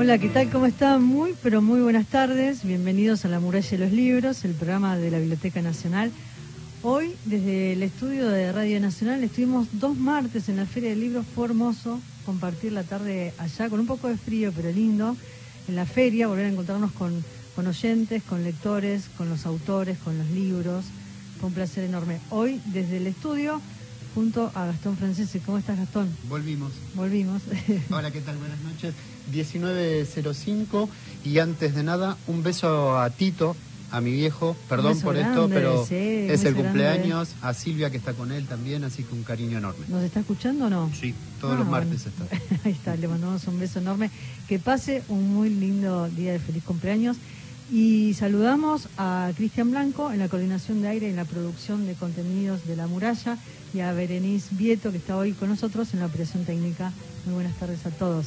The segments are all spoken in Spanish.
Hola, ¿qué tal? ¿Cómo están? Muy, pero muy buenas tardes. Bienvenidos a La Muralla de los Libros, el programa de la Biblioteca Nacional. Hoy, desde el estudio de Radio Nacional, estuvimos dos martes en la Feria del Libro. Fue hermoso compartir la tarde allá, con un poco de frío, pero lindo, en la feria, volver a encontrarnos con, con oyentes, con lectores, con los autores, con los libros. Fue un placer enorme. Hoy, desde el estudio, junto a Gastón Francese. ¿Cómo estás, Gastón? Volvimos. Volvimos. Hola, ¿qué tal? Buenas noches. 19.05 y antes de nada, un beso a Tito, a mi viejo, perdón por esto, pero es el cumpleaños, a Silvia que está con él también, así que un cariño enorme. ¿Nos está escuchando o no? Sí, todos los ah, martes está. Ahí está, le mandamos un beso enorme. Que pase un muy lindo día de feliz cumpleaños. Y saludamos a Cristian Blanco en la coordinación de aire y en la producción de contenidos de La Muralla y a Berenice Vieto que está hoy con nosotros en la operación técnica. Muy buenas tardes a todos.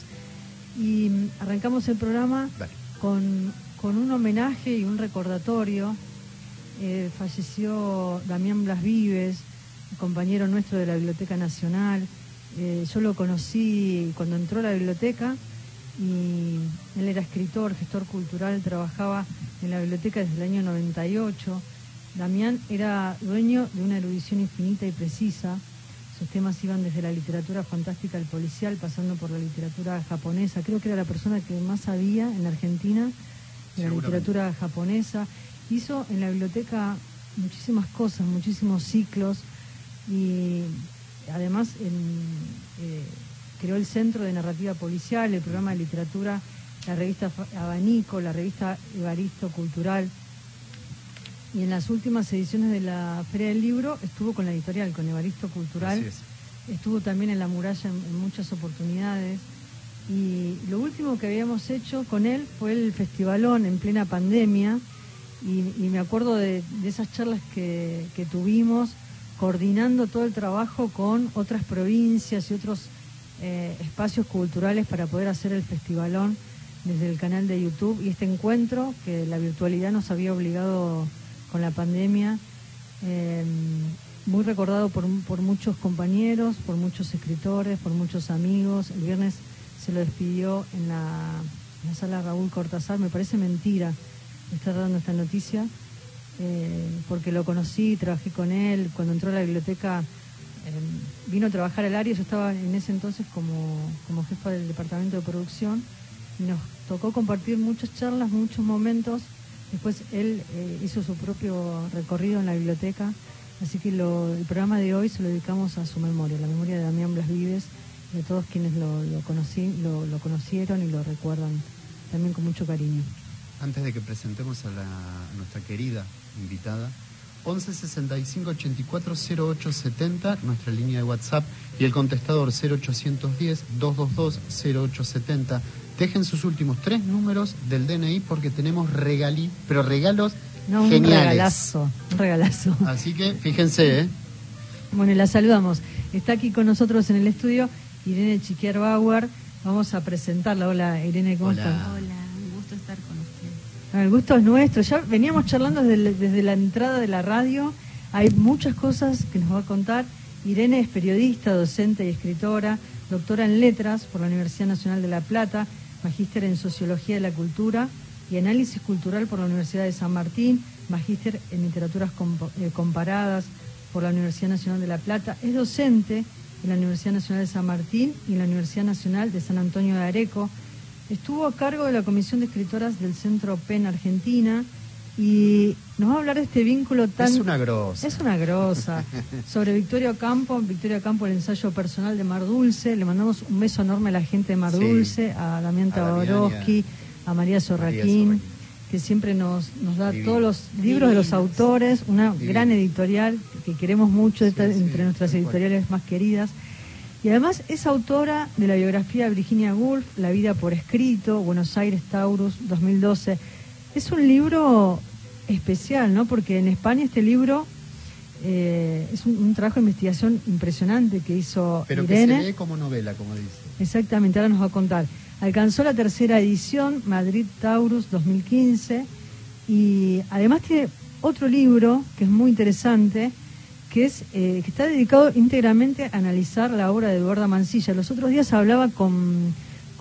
Y arrancamos el programa con, un homenaje y un recordatorio. Eh, falleció Damián Blas Vives, compañero nuestro de la Biblioteca Nacional. Eh, yo lo conocí cuando entró a la biblioteca y él era escritor, gestor cultural, trabajaba en la biblioteca desde el año 98. Damián era dueño de una erudición infinita y precisa sus temas iban desde la literatura fantástica al policial, pasando por la literatura japonesa. Creo que era la persona que más sabía en Argentina de la literatura japonesa. Hizo en la biblioteca muchísimas cosas, muchísimos ciclos y además eh, creó el Centro de Narrativa Policial, el programa de literatura, la revista Abanico, la revista Evaristo Cultural y en las últimas ediciones de la Feria del Libro estuvo con la editorial, con Evaristo Cultural. Estuvo también en La Muralla en, muchas oportunidades. Y lo último que habíamos hecho con él fue el festivalón en plena pandemia. Y, me acuerdo de, esas charlas que, tuvimos coordinando todo el trabajo con otras provincias y otros eh, espacios culturales para poder hacer el festivalón desde el canal de YouTube y este encuentro que la virtualidad nos había obligado con la pandemia, eh, muy recordado por, muchos compañeros, por muchos escritores, por muchos amigos. El viernes se lo despidió en la, sala Raúl Cortázar. Me parece mentira estar dando esta noticia, eh, porque lo conocí, trabajé con él. Cuando entró a la biblioteca, vino a trabajar al área. Yo estaba en ese entonces como, como jefa del departamento de producción y nos tocó compartir muchas charlas, muchos momentos Después él eh, hizo su propio recorrido en la biblioteca, así que el programa de hoy se lo dedicamos a su memoria, la memoria de Damián Blas Vives, de todos quienes lo, conocí, lo, conocieron y lo recuerdan también con mucho cariño. Antes de que presentemos a, nuestra querida invitada, 11 65 84 08 70, nuestra línea de WhatsApp, y el contestador 0810 222 0870 dejen sus últimos tres números del DNI porque tenemos regalí, pero regalos no, geniales. Un regalazo, un regalazo. Así que fíjense, ¿eh? Bueno, la saludamos. Está aquí con nosotros en el estudio Irene Chiquiar Bauer. Vamos a presentarla. Hola, Irene, ¿cómo estás? Hola, ustedes. El gusto es nuestro. Ya veníamos charlando desde, desde la entrada de la radio. Hay muchas cosas que nos va a contar. Irene es periodista, docente y escritora, doctora en letras por la Universidad Nacional de La Plata, magíster en Sociología de la Cultura y Análisis Cultural por la Universidad de San Martín, magíster en Literaturas eh, Comparadas por la Universidad Nacional de La Plata, es docente en la Universidad Nacional de San Martín y en la Universidad Nacional de San Antonio de Areco. Estuvo a cargo de la Comisión de Escritoras del Centro PEN Argentina y nos va a hablar de este vínculo tan... Es una grosa. Es una grosa. Sobre Victoria Campo, Victoria Campo, el ensayo personal de Mar Dulce. Le mandamos un beso enorme a la gente de Mar Dulce, a Damián Taborowski, a, María Sorraquín, que siempre nos, nos da todos los libros de los autores, una gran editorial que queremos mucho, entre nuestras editoriales más queridas. Y además es autora de la biografía de Virginia Woolf, La vida por escrito, Buenos Aires Taurus, 2012 es un libro especial, ¿no? Porque en España este libro eh, es un, trabajo de investigación impresionante que hizo Pero Irene. que se lee como novela, como dice. Exactamente, ahora nos va a contar. Alcanzó la tercera edición, Madrid Taurus 2015, y además tiene otro libro que es muy interesante, que es eh, que está dedicado íntegramente a analizar la obra de Eduardo Mancilla. Los otros días hablaba con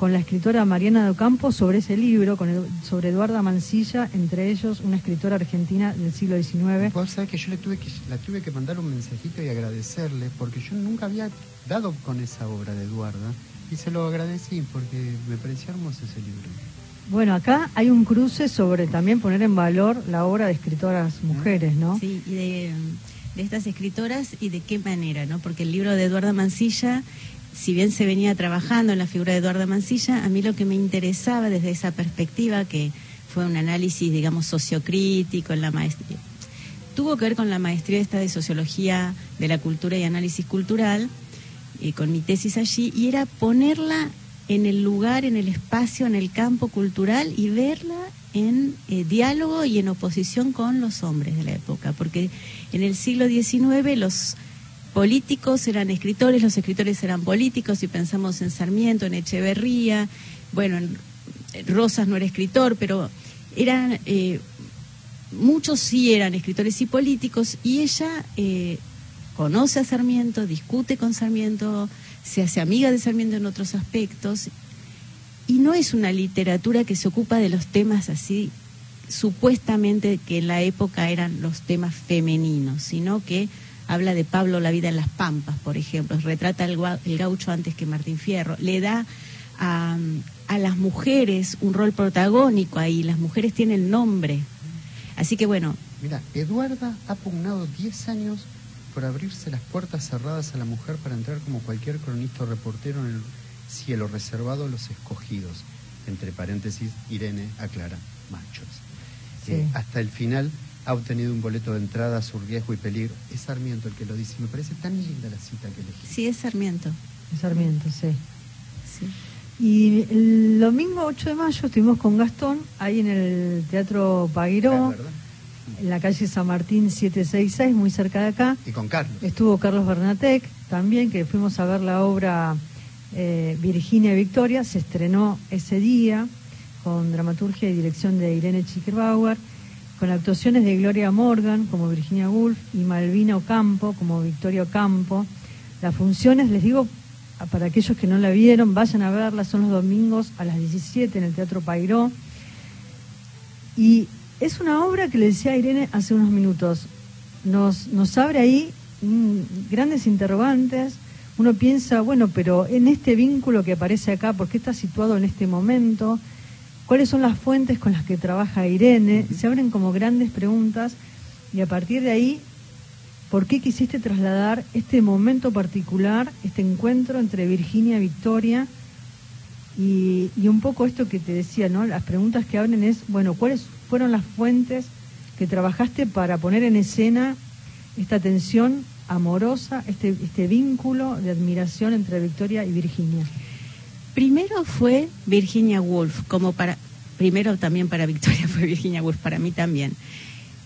con la escritora Mariana Docampo sobre ese libro, con sobre Eduarda Mancilla, entre ellos una escritora argentina del siglo XIX. Vos sabés que yo le tuve que, la tuve que mandar un mensajito y agradecerle, porque yo nunca había dado con esa obra de Eduarda, y se lo agradecí porque me parecía hermoso ese libro. Bueno, acá hay un cruce sobre también poner en valor la obra de escritoras mujeres, ¿no? Sí, y de, de estas escritoras y de qué manera, ¿no? Porque el libro de Eduarda Mancilla si bien se venía trabajando en la figura de Eduardo Mancilla, a mí lo que me interesaba desde esa perspectiva, que fue un análisis, digamos, sociocrítico en la maestría, tuvo que ver con la maestría esta de sociología de la cultura y análisis cultural, y con mi tesis allí, y era ponerla en el lugar, en el espacio, en el campo cultural y verla en eh, diálogo y en oposición con los hombres de la época, porque en el siglo XIX los políticos eran escritores, los escritores eran políticos, si pensamos en Sarmiento, en Echeverría, bueno, Rosas no era escritor, pero eran, eh, muchos sí eran escritores y políticos, y ella eh, conoce a Sarmiento, discute con Sarmiento, se hace amiga de Sarmiento en otros aspectos, y no es una literatura que se ocupa de los temas así supuestamente que en la época eran los temas femeninos, sino que habla de Pablo La vida en las Pampas, por ejemplo, retrata el, gaucho antes que Martín Fierro, le da a, las mujeres un rol protagónico ahí, las mujeres tienen nombre. Así que bueno. Mira, Eduarda ha pugnado 10 años por abrirse las puertas cerradas a la mujer para entrar como cualquier cronista o reportero en el cielo reservado a los escogidos. Entre paréntesis, Irene aclara, machos. Eh, hasta el final ha obtenido un boleto de entrada a su riesgo y peligro. Es Sarmiento el que lo dice. Me parece tan linda la cita que elegí. Sí, es Sarmiento. Es Sarmiento, sí. Y el domingo 8 de mayo estuvimos con Gastón ahí en el Teatro Paguiró, en la calle San Martín 766, muy cerca de acá. Y con Carlos. Estuvo Carlos Bernatec también, que fuimos a ver la obra eh, Virginia Victoria. Se estrenó ese día con dramaturgia y dirección de Irene Chiquerbauer con actuaciones de Gloria Morgan como Virginia Woolf y Malvina Ocampo como Victoria Ocampo. Las funciones, les digo, para aquellos que no la vieron, vayan a verla, son los domingos a las 17 en el Teatro Pairó. Y es una obra que le decía a Irene hace unos minutos, nos, nos abre ahí grandes interrogantes. Uno piensa, bueno, pero en este vínculo que aparece acá, ¿por qué está situado en este momento? Cuáles son las fuentes con las que trabaja Irene, se abren como grandes preguntas y a partir de ahí, ¿por qué quisiste trasladar este momento particular, este encuentro entre Virginia y Victoria? Y, un poco esto que te decía, ¿no? Las preguntas que abren es, bueno, ¿cuáles fueron las fuentes que trabajaste para poner en escena esta tensión amorosa, este, este vínculo de admiración entre Victoria y Virginia? Primero fue Virginia Woolf, como para, primero también para Victoria fue Virginia Woolf, para mí también,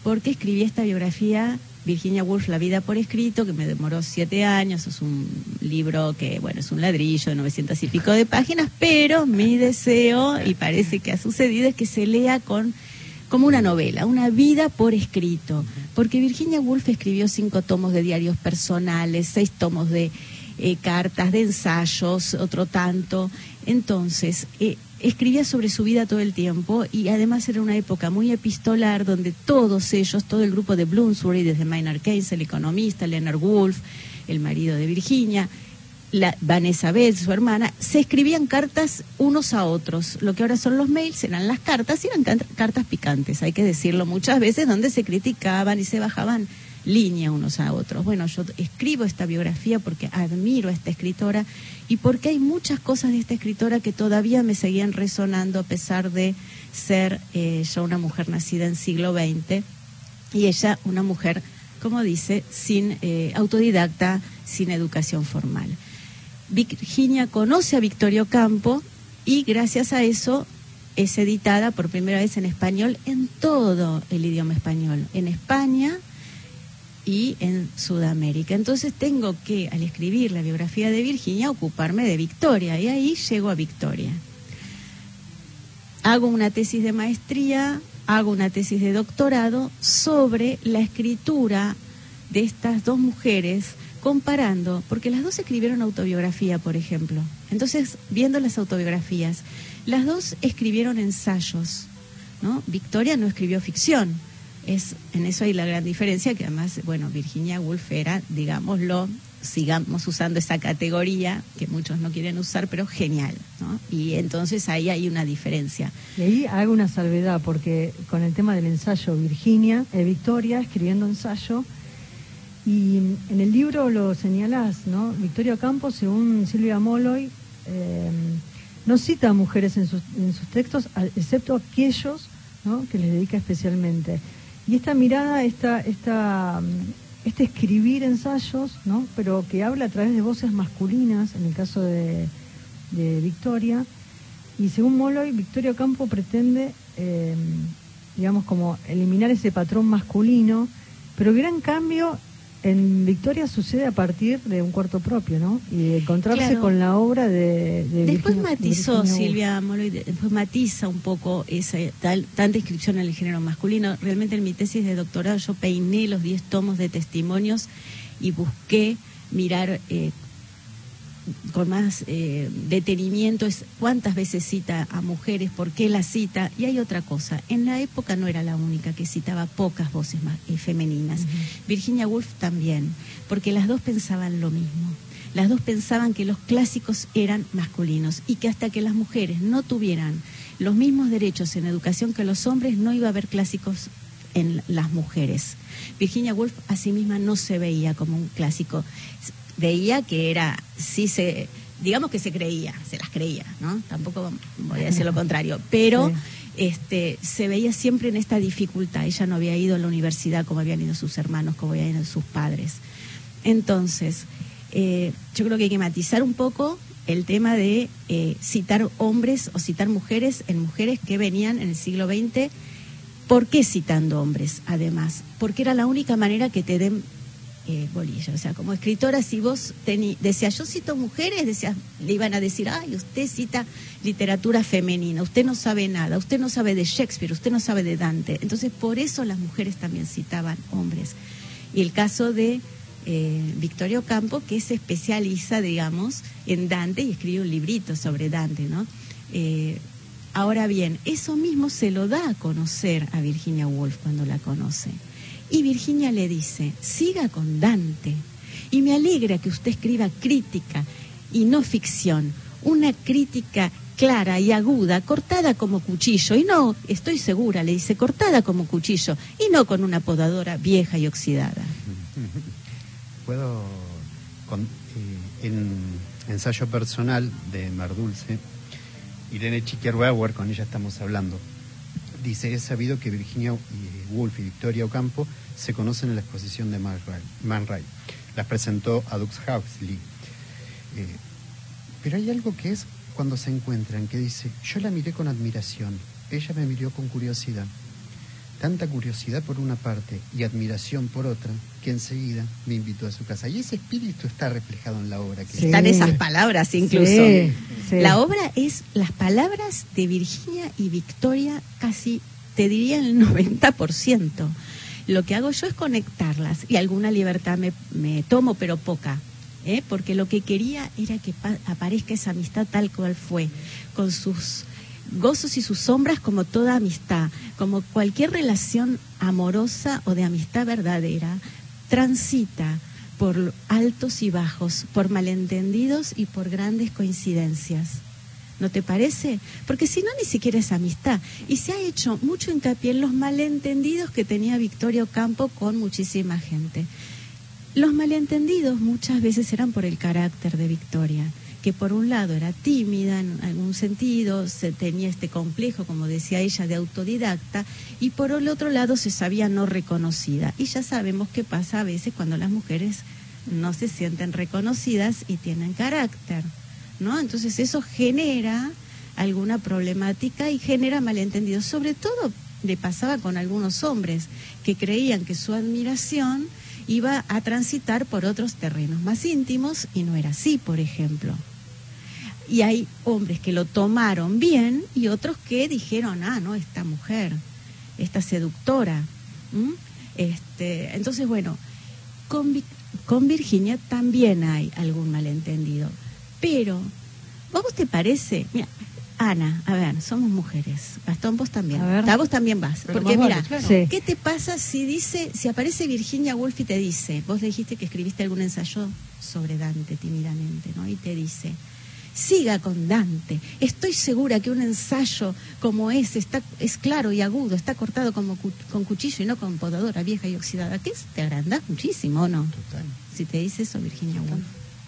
porque escribí esta biografía, Virginia Woolf, La vida por escrito, que me demoró siete años, es un libro que, bueno, es un ladrillo de 900 y pico de páginas, pero mi deseo, y parece que ha sucedido, es que se lea con como una novela, una vida por escrito, porque Virginia Woolf escribió cinco tomos de diarios personales, seis tomos de eh, cartas de ensayos, otro tanto. Entonces, eh, escribía sobre su vida todo el tiempo y además era una época muy epistolar donde todos ellos, todo el grupo de Bloomsbury, desde Maynard Keynes, el economista, Leonard Woolf, el marido de Virginia, la, Vanessa Bell, su hermana, se escribían cartas unos a otros. Lo que ahora son los mails eran las cartas y eran cartas picantes, hay que decirlo muchas veces, donde se criticaban y se bajaban línea unos a otros. Bueno, yo escribo esta biografía porque admiro a esta escritora y porque hay muchas cosas de esta escritora que todavía me seguían resonando a pesar de ser eh, yo una mujer nacida en siglo XX y ella una mujer, como dice, sin eh, autodidacta, sin educación formal. Virginia conoce a Victorio Campo y gracias a eso es editada por primera vez en español en todo el idioma español, en España, y en Sudamérica. Entonces tengo que, al escribir la biografía de Virginia, ocuparme de Victoria y ahí llego a Victoria. Hago una tesis de maestría, hago una tesis de doctorado sobre la escritura de estas dos mujeres comparando, porque las dos escribieron autobiografía, por ejemplo. Entonces, viendo las autobiografías, las dos escribieron ensayos, ¿no? Victoria no escribió ficción. Es, en eso hay la gran diferencia, que además, bueno, Virginia Woolf era, digámoslo, sigamos usando esa categoría que muchos no quieren usar, pero genial, ¿no? Y entonces ahí hay una diferencia. Y ahí hago una salvedad, porque con el tema del ensayo, Virginia, eh, Victoria, escribiendo ensayo, y en el libro lo señalás, ¿no? Victoria Campos, según Silvia Molloy, eh, no cita a mujeres en sus, en sus textos, excepto aquellos ¿no? que les dedica especialmente. Y esta mirada, esta, esta, este escribir ensayos, ¿no? pero que habla a través de voces masculinas, en el caso de, de Victoria, y según Molloy, Victoria Campo pretende, eh, digamos, como eliminar ese patrón masculino, pero gran cambio en Victoria sucede a partir de un cuarto propio, ¿no? Y de encontrarse con la obra de, Después matizó Silvia Moloy, después matiza un poco esa tal, tanta inscripción en el género masculino. Realmente en mi tesis de doctorado yo peiné los 10 tomos de testimonios y busqué mirar eh, con más eh, detenimiento es cuántas veces cita a mujeres, por qué la cita. Y hay otra cosa, en la época no era la única que citaba pocas voces más, eh, femeninas. Virginia Woolf también, porque las dos pensaban lo mismo. Las dos pensaban que los clásicos eran masculinos y que hasta que las mujeres no tuvieran los mismos derechos en educación que los hombres, no iba a haber clásicos en las mujeres. Virginia Woolf a sí misma no se veía como un clásico veía que era, sí se, digamos que se creía, se las creía, ¿no? Tampoco voy a decir lo contrario, pero este, se veía siempre en esta dificultad. Ella no había ido a la universidad como habían ido sus hermanos, como habían ido sus padres. Entonces, eh, yo creo que hay que matizar un poco el tema de eh, citar hombres o citar mujeres en mujeres que venían en el siglo XX. ¿Por qué citando hombres, además? Porque era la única manera que te den eh, bolilla. O sea, como escritora, si vos decías, yo cito mujeres, decías, le iban a decir, ay, usted cita literatura femenina, usted no sabe nada, usted no sabe de Shakespeare, usted no sabe de Dante. Entonces, por eso las mujeres también citaban hombres. Y el caso de eh, Victorio Campo, que se especializa, digamos, en Dante y escribe un librito sobre Dante, ¿no? Eh, ahora bien, eso mismo se lo da a conocer a Virginia Woolf cuando la conoce. Y Virginia le dice, siga con Dante. Y me alegra que usted escriba crítica y no ficción, una crítica clara y aguda, cortada como cuchillo, y no, estoy segura, le dice, cortada como cuchillo, y no con una podadora vieja y oxidada. Puedo, con, eh, en ensayo personal de Mardulce, Irene Chiquerbauer, con ella estamos hablando, dice, es sabido que Virginia Woolf y Victoria Ocampo se conocen en la exposición de Man Ray. Las presentó a Dux Huxley. Eh, pero hay algo que es cuando se encuentran, que dice, yo la miré con admiración, ella me miró con curiosidad. Tanta curiosidad por una parte y admiración por otra, que enseguida me invitó a su casa. Y ese espíritu está reflejado en la obra. Que Están esas palabras incluso. La obra es las palabras de Virginia y Victoria casi, te diría, el 90%. Lo que hago yo es conectarlas y alguna libertad me, me tomo, pero poca. ¿eh? Porque lo que quería era que aparezca esa amistad tal cual fue, con sus gozos y sus sombras como toda amistad, como cualquier relación amorosa o de amistad verdadera, transita por altos y bajos, por malentendidos y por grandes coincidencias. ¿No te parece? Porque si no, ni siquiera es amistad. Y se ha hecho mucho hincapié en los malentendidos que tenía Victoria Ocampo con muchísima gente. Los malentendidos muchas veces eran por el carácter de Victoria, que por un lado era tímida en algún sentido, se tenía este complejo, como decía ella, de autodidacta, y por el otro lado se sabía no reconocida. Y ya sabemos qué pasa a veces cuando las mujeres no se sienten reconocidas y tienen carácter. ¿no? Entonces eso genera alguna problemática y genera malentendidos. Sobre todo le pasaba con algunos hombres que creían que su admiración iba a transitar por otros terrenos más íntimos y no era así, por ejemplo. Y hay hombres que lo tomaron bien y otros que dijeron, ah, no, esta mujer, esta seductora. Este, entonces, bueno, Con, con Virginia también hay algún malentendido. Pero, ¿vos te parece? Mira, Ana, a ver, somos mujeres. Gastón, vos también. A ver. vos también vas. Porque mira, ¿qué te pasa si dice, si aparece Virginia Woolf y te dice, vos le dijiste que escribiste algún ensayo sobre Dante tímidamente, ¿no? Y te dice, siga con Dante. Estoy segura que un ensayo como ese está, es claro y agudo, está cortado como con cuchillo y no con podadora vieja y oxidada. ¿Qué es? Te agrandás muchísimo, ¿no? Total. Si te dice eso, Virginia Woolf.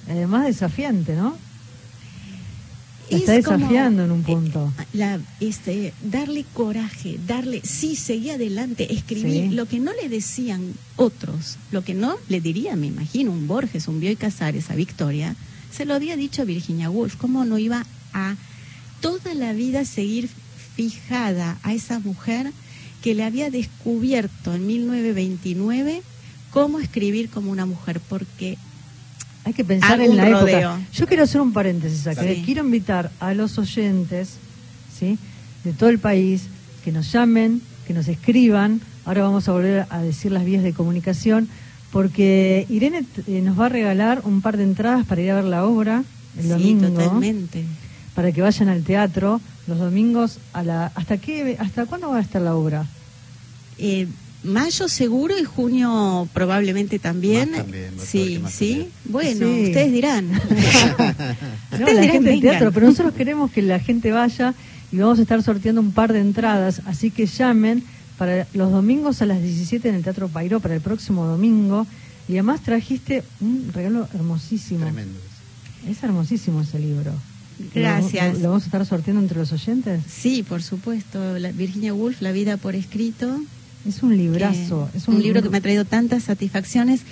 Además desafiante, ¿no? está desafiando en un eh, punto. La, este, darle coraje, darle, sí, seguí adelante, escribir lo que no le decían otros, lo que no le diría, me imagino, un Borges, un Bioy Casares a Victoria, se lo había dicho a Virginia Woolf, cómo no iba a toda la vida seguir fijada a esa mujer que le había descubierto en 1929 cómo escribir como una mujer, porque hay que pensar en la época. Yo quiero hacer un paréntesis acá. Quiero invitar a los oyentes ¿sí? de todo el país que nos llamen, que nos escriban. Ahora vamos a volver a decir las vías de comunicación, porque Irene eh, nos va a regalar un par de entradas para ir a ver la obra el sí, domingo. Totalmente. Para que vayan al teatro los domingos a la. ¿Hasta qué? ¿Hasta cuándo va a estar la obra? Eh, Mayo seguro y junio probablemente también. sí, sí. Bueno, ustedes dirán. no, la gente del teatro, pero nosotros queremos que la gente vaya y vamos a estar sorteando un par de entradas, así que llamen para los domingos a las 17 en el Teatro Pairó para el próximo domingo. Y además trajiste un regalo hermosísimo. Tremendo. Es hermosísimo ese libro. Gracias. ¿Lo, vamos a estar sorteando entre los oyentes? Sí, por supuesto. Virginia Woolf, La vida por escrito. Es un librazo. es un, libro que me ha traído tantas satisfacciones.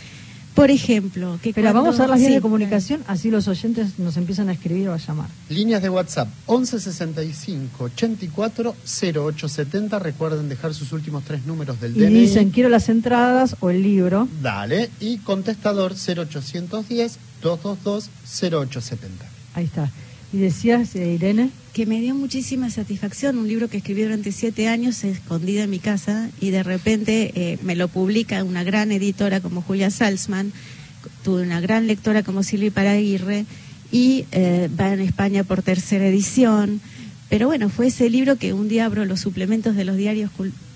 Por ejemplo, que Pero vamos a dar las vías de comunicación, así los oyentes nos empiezan a escribir o a llamar. Líneas de WhatsApp 1165 84 0870. Recuerden dejar sus últimos tres números del y dicen, quiero las entradas o el libro. Dale. Y contestador 0810 222 0870. Ahí está. ¿Y decías, eh, Irene? Que me dio muchísima satisfacción, un libro que escribí durante siete años, escondida en mi casa, y de repente eh, me lo publica una gran editora como Julia Salzman, tuve una gran lectora como Silvia Paraguirre, y eh, va en España por tercera edición. Pero bueno, fue ese libro que un día abro los suplementos de los diarios,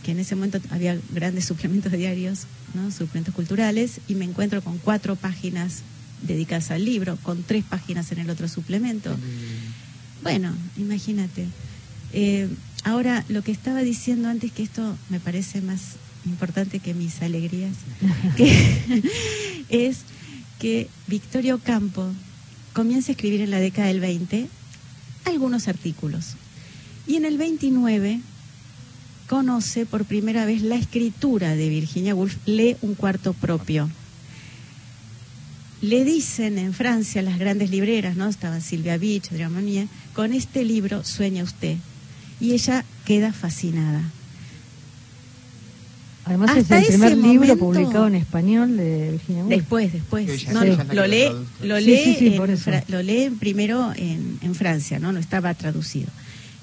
que en ese momento había grandes suplementos diarios, ¿no? suplementos culturales, y me encuentro con cuatro páginas dedicadas al libro, con tres páginas en el otro suplemento. Bueno, imagínate. Eh, ahora, lo que estaba diciendo antes, que esto me parece más importante que mis alegrías, es que Victorio Campo comienza a escribir en la década del 20 algunos artículos. Y en el 29 conoce por primera vez la escritura de Virginia Woolf, lee un cuarto propio le dicen en Francia las grandes libreras, ¿no? Estaban Silvia Beach, Adrián Monnier, con este libro sueña usted. Y ella queda fascinada. Además es el primer libro publicado en español de Virginia Woolf. Después, después. No, lo lee, lo lee, lo lee primero en, en Francia, ¿no? No estaba traducido.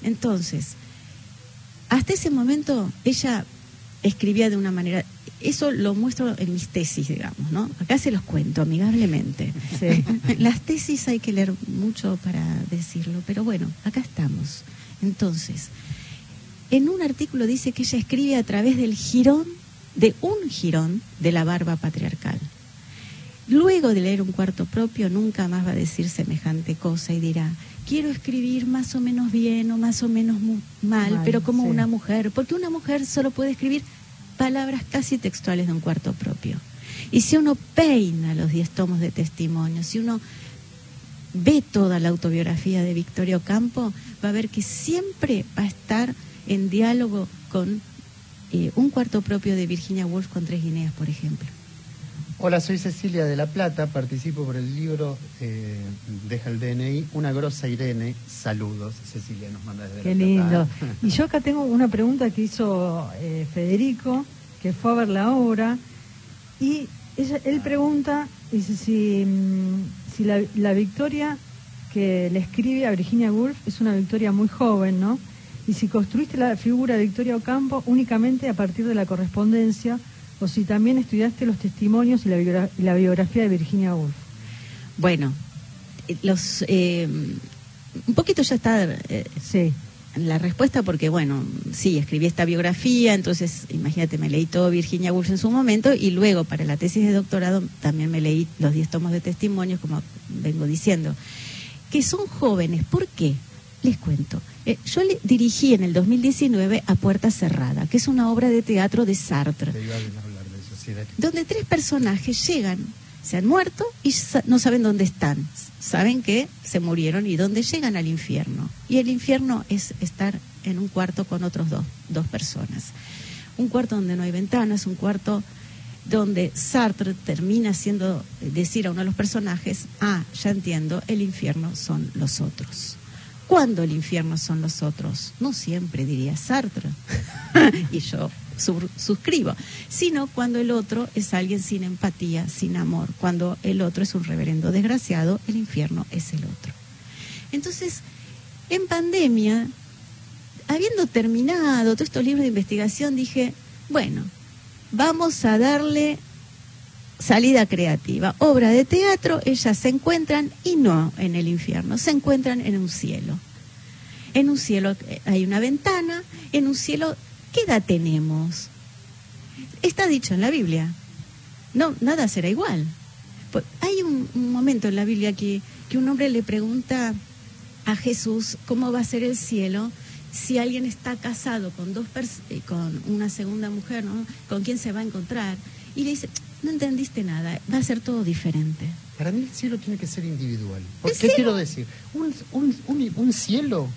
Entonces, hasta ese momento ella escribía de una manera eso lo muestro en mis tesis, digamos, ¿no? Acá se los cuento amigablemente. Las tesis hay que leer mucho para decirlo, pero bueno, acá estamos. Entonces, en un artículo dice que ella escribe a través del jirón, de un jirón de la barba patriarcal. Luego de leer un cuarto propio, nunca más va a decir semejante cosa y dirá, quiero escribir más o menos bien o más o menos mal, pero como una mujer, porque una mujer solo puede escribir palabras casi textuales de un cuarto propio. Y si uno peina los diez tomos de testimonio, si uno ve toda la autobiografía de Victorio Campo, va a ver que siempre va a estar en diálogo con eh, un cuarto propio de Virginia Woolf con Tres Guineas, por ejemplo. Hola, soy Cecilia de La Plata, participo por el libro eh, Deja el DNI, una grosa Irene, saludos. Cecilia nos manda desde Qué lindo. Y yo acá tengo una pregunta que hizo eh, Federico, que fue a ver la obra, y él pregunta, dice, si, mm, si la, la victoria que le escribe a Virginia Woolf es una victoria muy joven, ¿no? Y si construiste la figura de Victoria Ocampo únicamente a partir de la correspondencia o si también estudiaste los testimonios y la, biografía de Virginia Woolf. Bueno, eh, los eh, un poquito ya está eh, sí. la respuesta porque bueno, sí, escribí esta biografía, entonces imagínate, me leí todo Virginia Woolf en su momento y luego para la tesis de doctorado también me leí los 10 tomos de testimonios, como vengo diciendo, que son jóvenes, ¿por qué? Les cuento. Eh, yo le dirigí en el 2019 a Puerta Cerrada, que es una obra de teatro de Sartre, donde tres personajes llegan, se han muerto y no saben dónde están. Saben que se murieron y dónde llegan al infierno. Y el infierno es estar en un cuarto con otros dos, dos personas. Un cuarto donde no hay ventanas, un cuarto donde Sartre termina haciendo decir a uno de los personajes, ah, ya entiendo, el infierno son los otros. ¿Cuándo el infierno son los otros? No siempre diría Sartre, y yo suscribo, sino cuando el otro es alguien sin empatía, sin amor, cuando el otro es un reverendo desgraciado, el infierno es el otro. Entonces, en pandemia, habiendo terminado todos estos libros de investigación, dije, bueno, vamos a darle salida creativa. Obra de teatro, ellas se encuentran y no en el infierno, se encuentran en un cielo. En un cielo eh, hay una ventana, en un cielo, ¿qué edad tenemos? Está dicho en la Biblia. No, nada será igual. Pues, hay un, momento en la Biblia que, que un hombre le pregunta a Jesús cómo va a ser el cielo si alguien está casado con dos eh, con una segunda mujer, ¿no? ¿Con quién se va a encontrar? Y le dice, no entendiste nada, va a ser todo diferente. Para mí el cielo tiene que ser individual. ¿Qué quiero decir? Un, un, un, un cielo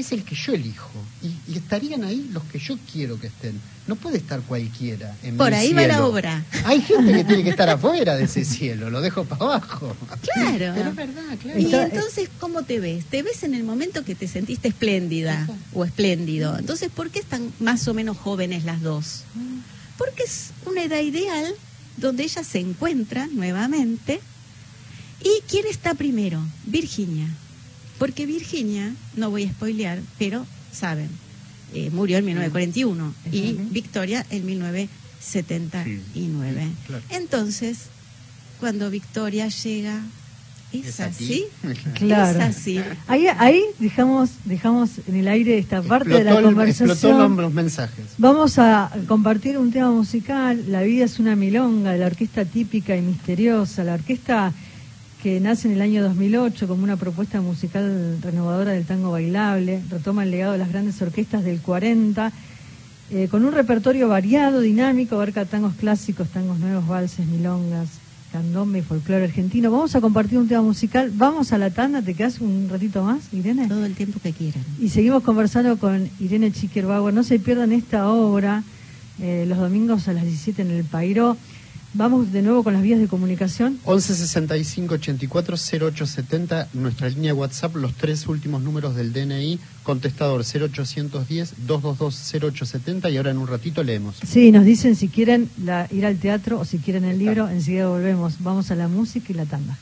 es el que yo elijo. Y, estarían ahí los que yo quiero que estén. No puede estar cualquiera en Por ahí va la obra. Hay gente que tiene que estar afuera de ese cielo, lo dejo para abajo. Claro. Pero es verdad, claro. Y entonces, ¿cómo te ves? Te ves en el momento que te sentiste espléndida o espléndido. Entonces, ¿por qué están más o menos jóvenes las dos? Porque es una edad ideal donde ellas se encuentran nuevamente. ¿Y quién está primero? Virginia. Porque Virginia, no voy a spoilear, pero saben, eh, murió en 1941 y Victoria en 1979. Entonces, cuando Victoria llega, es, así, claro. es así. Ahí, ahí dejamos, dejamos en el aire esta parte de la conversación. los mensajes. Vamos a compartir un tema musical. La vida es una milonga de la orquesta típica y misteriosa. La orquesta que nace en el año 2008 como una propuesta musical renovadora del tango bailable, retoma el legado de las grandes orquestas del 40, eh, con un repertorio variado, dinámico, abarca tangos clásicos, tangos nuevos, valses, milongas, candombe y folclore argentino. Vamos a compartir un tema musical, vamos a la tanda, ¿te quedas un ratito más, Irene? Todo el tiempo que quieran. Y seguimos conversando con Irene Chiquerbauer, no se pierdan esta obra eh, los domingos a las 17 en el Pairo. Vamos de nuevo con las vías de comunicación. 11 65 84 0870, nuestra línea WhatsApp, los tres últimos números del DNI, contestador 0810 222 0870 y ahora en un ratito leemos. Sí, nos dicen si quieren ir al teatro o si quieren el libro, enseguida volvemos. Vamos a la música y la tanda.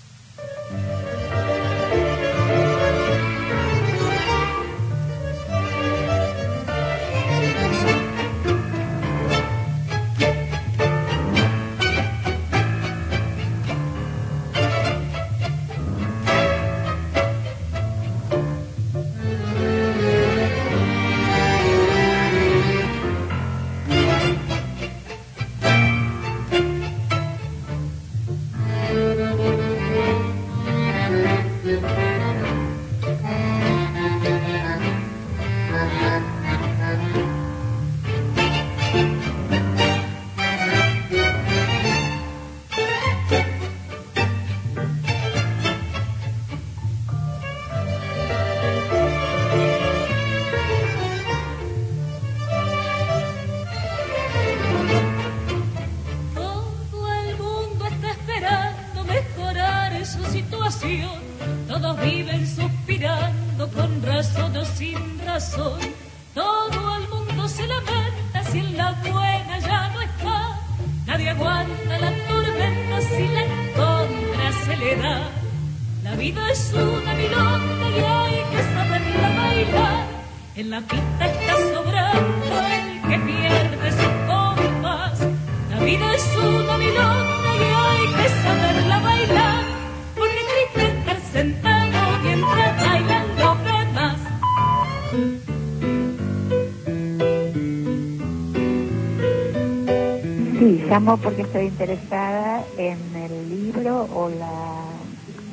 Llamo porque estoy interesada en el libro o la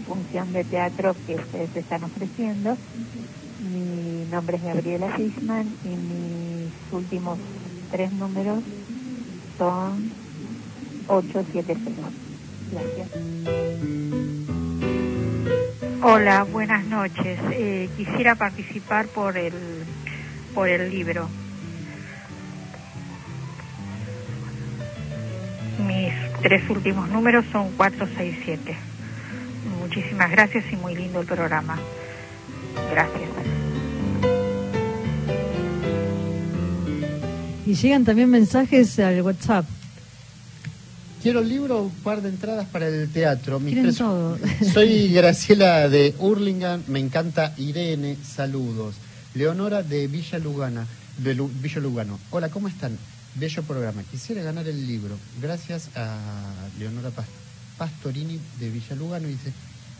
función de teatro que ustedes están ofreciendo. Mi nombre es Gabriela Fishman y mis últimos tres números son 870. Gracias. Hola, buenas noches. Eh, quisiera participar por el por el libro. Tres últimos números son 467. Muchísimas gracias y muy lindo el programa. Gracias. Y llegan también mensajes al WhatsApp. Quiero el libro, un par de entradas para el teatro. Mis Quieren tres- todo. Soy Graciela de Hurlingham, me encanta Irene, saludos. Leonora de Villa Lugana, de Lu- Villa Lugano. Hola, ¿cómo están? Bello programa. Quisiera ganar el libro. Gracias a Leonora Pas- Pastorini de Villa Lugano. Dice,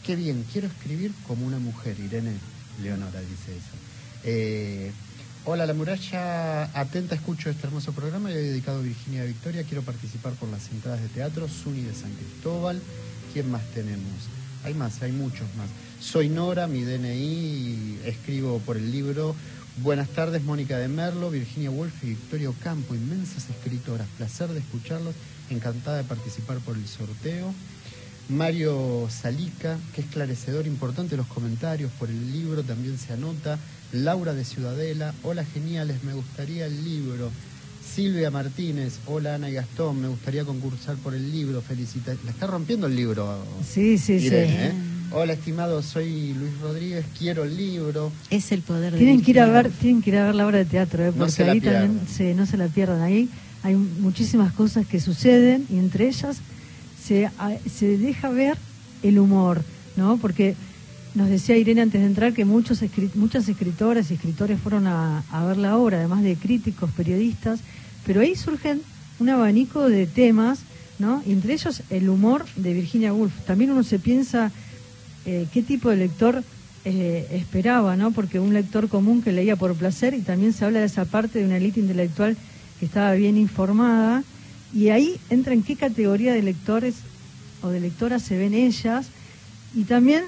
qué bien, quiero escribir como una mujer. Irene, Leonora dice eso. Eh, Hola, la muralla atenta, escucho este hermoso programa y he dedicado a Virginia Victoria. Quiero participar por las entradas de teatro, Suni de San Cristóbal. ¿Quién más tenemos? Hay más, hay muchos más. Soy Nora, mi DNI, escribo por el libro. Buenas tardes, Mónica de Merlo, Virginia Woolf y Victoria Ocampo, inmensas escritoras. Placer de escucharlos, encantada de participar por el sorteo. Mario Salica, que esclarecedor, importante los comentarios por el libro, también se anota. Laura de Ciudadela, hola geniales, me gustaría el libro. Silvia Martínez, hola Ana y Gastón, me gustaría concursar por el libro, felicitaciones. La está rompiendo el libro. Sí, sí, sí. ¿eh? Hola estimado, soy Luis Rodríguez, quiero el libro. Es el poder de Tienen que ir a ver, tienen que ir a ver la obra de teatro, ¿eh? No porque se la ahí pierdan. también se, no se la pierdan. Ahí hay muchísimas cosas que suceden y entre ellas se, a- se deja ver el humor, ¿no? Porque nos decía Irene antes de entrar que muchos escri- muchas escritoras y escritores fueron a, a ver la obra, además de críticos, periodistas, pero ahí surgen un abanico de temas, ¿no? Y entre ellos el humor de Virginia Woolf. También uno se piensa eh, qué tipo de lector eh, esperaba, ¿no? Porque un lector común que leía por placer y también se habla de esa parte de una élite intelectual que estaba bien informada y ahí entra en qué categoría de lectores o de lectoras se ven ellas y también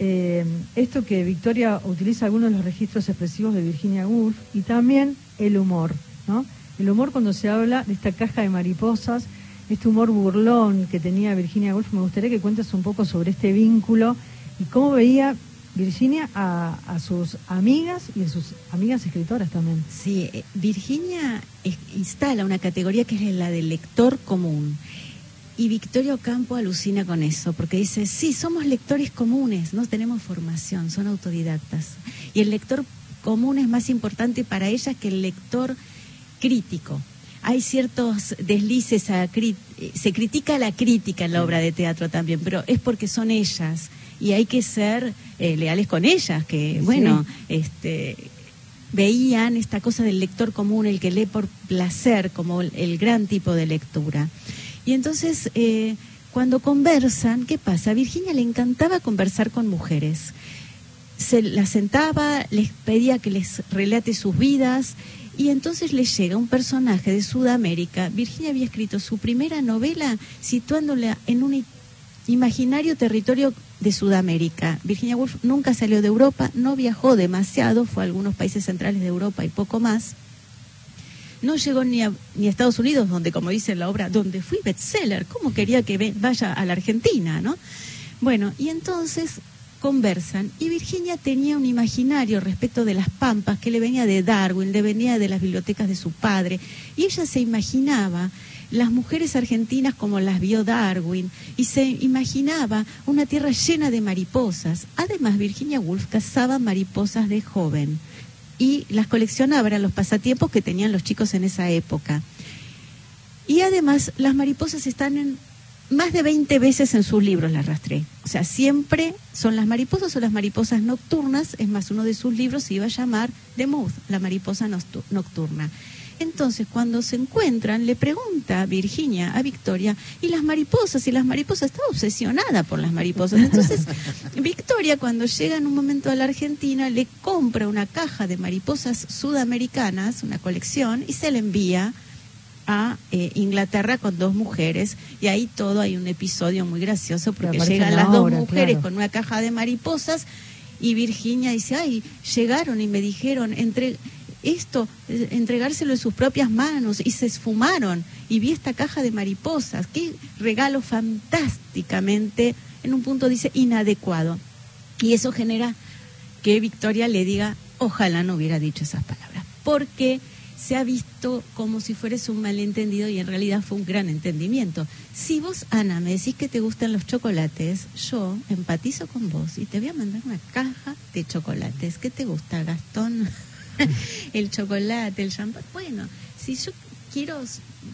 eh, esto que Victoria utiliza algunos de los registros expresivos de Virginia Woolf y también el humor, ¿no? El humor cuando se habla de esta caja de mariposas, este humor burlón que tenía Virginia Woolf, me gustaría que cuentes un poco sobre este vínculo y cómo veía Virginia a, a sus amigas y a sus amigas escritoras también. Sí, eh, Virginia instala una categoría que es la del lector común. Y Victoria Ocampo alucina con eso, porque dice, sí, somos lectores comunes, no tenemos formación, son autodidactas. Y el lector común es más importante para ellas que el lector crítico. Hay ciertos deslices, a cri- eh, se critica la crítica en la obra de teatro también, pero es porque son ellas y hay que ser eh, leales con ellas, que Sí. bueno, este, veían esta cosa del lector común, el que lee por placer, como el, gran tipo de lectura. Y entonces, eh, cuando conversan, ¿qué pasa? A Virginia le encantaba conversar con mujeres. Se la sentaba, les pedía que les relate sus vidas y entonces le llega un personaje de Sudamérica. Virginia había escrito su primera novela situándola en un i- imaginario territorio de Sudamérica. Virginia Woolf nunca salió de Europa, no viajó demasiado, fue a algunos países centrales de Europa y poco más. No llegó ni a, ni Estados Unidos, donde, como dice la obra, donde fui bestseller. ¿Cómo quería que vaya a la Argentina, no? Bueno, y entonces conversan y Virginia tenía un imaginario respecto de las pampas que le venía de Darwin, le venía de las bibliotecas de su padre y ella se imaginaba las mujeres argentinas como las vio Darwin y se imaginaba una tierra llena de mariposas. Además, Virginia Woolf cazaba mariposas de joven y las coleccionaba, eran los pasatiempos que tenían los chicos en esa época. Y además, las mariposas están en más de 20 veces en sus libros las rastré. O sea, siempre son las mariposas o las mariposas nocturnas. Es más, uno de sus libros se iba a llamar The Moth, la mariposa nocturna. Entonces, cuando se encuentran, le pregunta Virginia a Victoria, ¿y las mariposas? Y las mariposas, está obsesionada por las mariposas. Entonces, Victoria, cuando llega en un momento a la Argentina, le compra una caja de mariposas sudamericanas, una colección, y se la envía a eh, Inglaterra con dos mujeres y ahí todo hay un episodio muy gracioso porque llegan la las dos mujeres claro. con una caja de mariposas y Virginia dice, ay, llegaron y me dijeron, entre esto, eh, entregárselo en sus propias manos y se esfumaron y vi esta caja de mariposas, qué regalo fantásticamente, en un punto dice, inadecuado. Y eso genera que Victoria le diga, ojalá no hubiera dicho esas palabras, porque se ha visto como si fueras un malentendido y en realidad fue un gran entendimiento. Si vos, Ana, me decís que te gustan los chocolates, yo empatizo con vos y te voy a mandar una caja de chocolates. ¿Qué te gusta, Gastón? el chocolate, el champán. Bueno, si yo quiero,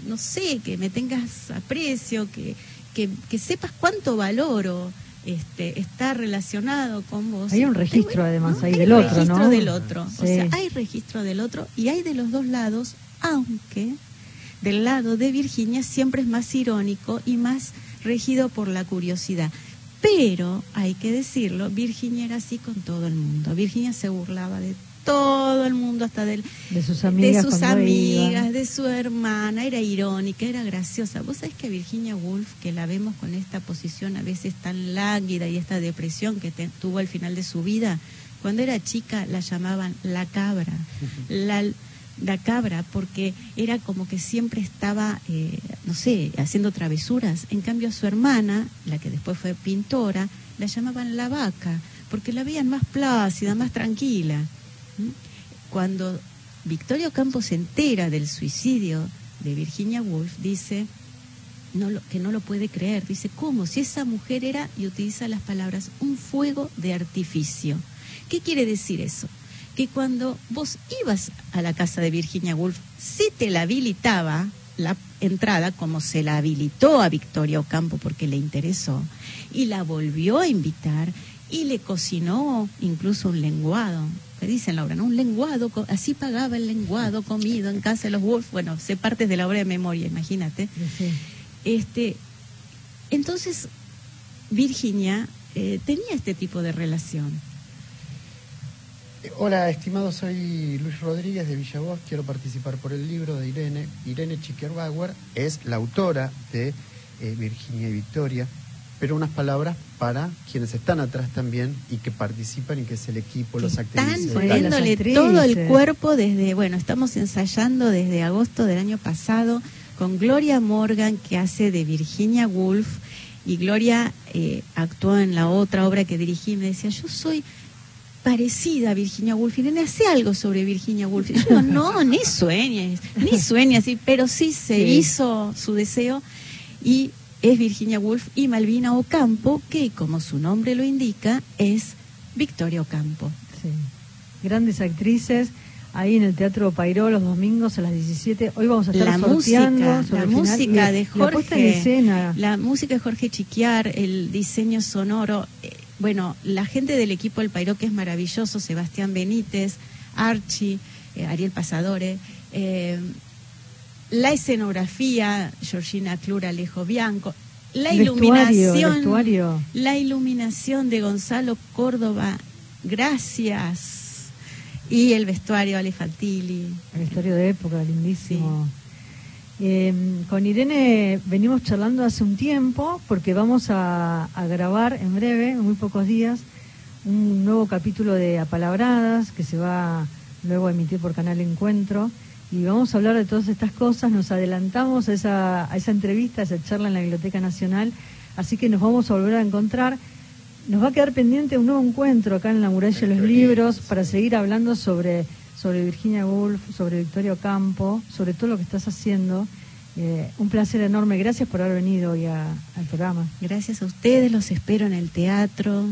no sé, que me tengas aprecio, que, que, que sepas cuánto valoro este, está relacionado con vos. Hay un registro, además, ahí hay del otro, registro ¿no? del otro. O sea, hay registro del otro y hay de los dos lados, aunque del lado de Virginia siempre es más irónico y más regido por la curiosidad. Pero, hay que decirlo, Virginia era así con todo el mundo. Virginia se burlaba de todo el mundo, hasta del, De sus amigas. de sus amigas, de su hermana, era irónica, era graciosa. Vos sabés que Virginia Woolf, que la vemos con esta posición a veces tan lánguida y esta depresión que te- tuvo al final de su vida, cuando era chica la llamaban la cabra, la, la cabra, porque era como que siempre estaba, eh, no sé, haciendo travesuras. En cambio a su hermana, la que después fue pintora, la llamaban la vaca, porque la veían más plácida, más tranquila. Cuando Victoria Ocampo se entera del suicidio de Virginia Woolf, dice que no lo puede creer. Dice, ¿cómo? Si esa mujer era, y utiliza las palabras, un fuego de artificio. ¿Qué quiere decir eso? Que cuando vos ibas a la casa de Virginia Woolf, sí te la habilitaba la entrada, como se la habilitó a Victoria Ocampo porque le interesó, y la volvió a invitar y le cocinó incluso un lenguado. ¿Qué dicen, Laura? ¿no? Un lenguado, así pagaba el lenguado comido en casa de los Woolf. Bueno, sé partes de la obra de memoria, imagínate. Sí. Este, entonces, Virginia eh, tenía este tipo de relación. Hola, estimado, soy Luis Rodríguez de Villavoz. Quiero participar por el libro de Irene. Irene Chiquerbauer es la autora de eh, Virginia y Victoria, pero unas palabras para quienes están atrás también y que participan y que es el equipo, los Están tal. las poniéndole todo el cuerpo desde, bueno, estamos ensayando desde agosto del año pasado con Gloria Morgan, que hace de Virginia Woolf, y Gloria eh, actuó en la otra obra que dirigí, me decía, yo soy parecida a Virginia Woolf, y Irene, hace algo sobre Virginia Woolf. Y yo digo, no, ni sueñes, ni sueñas, sí, pero sí se Sí. hizo su deseo, y es Virginia Woolf y Malvina Ocampo, que como su nombre lo indica, es Victoria Ocampo. Sí. Grandes actrices. Ahí en el Teatro Pairó los domingos a las 17. Hoy vamos a estar La sorteando música, sobre la el música de La Jorge, escena. La música de Jorge Chiquiar, el diseño sonoro. eh, bueno, la gente del equipo El Pairó, que es maravilloso, Sebastián Benítez, Archie, eh, Ariel Pasadore, eh, la escenografía, Georgina Clura, Alejo Bianco, la El iluminación, vestuario. la iluminación de Gonzalo Córdoba, gracias. Y el vestuario Ale Fantili. El vestuario de época, lindísimo. Eh, con Irene venimos charlando hace un tiempo porque vamos a, a grabar en breve, en muy pocos días, un nuevo capítulo de Apalabradas que se va luego a emitir por Canal Encuentro y vamos a hablar de todas estas cosas. Nos adelantamos a esa, a esa entrevista, a esa charla en la Biblioteca Nacional, así que nos vamos a volver a encontrar. Nos va a quedar pendiente un nuevo encuentro acá en la muralla de los libros para seguir hablando sobre, sobre Virginia Woolf, sobre Victoria Ocampo, sobre todo lo que estás haciendo. Eh, un placer enorme. Gracias por haber venido hoy a- al programa. Gracias a ustedes, los espero en el teatro.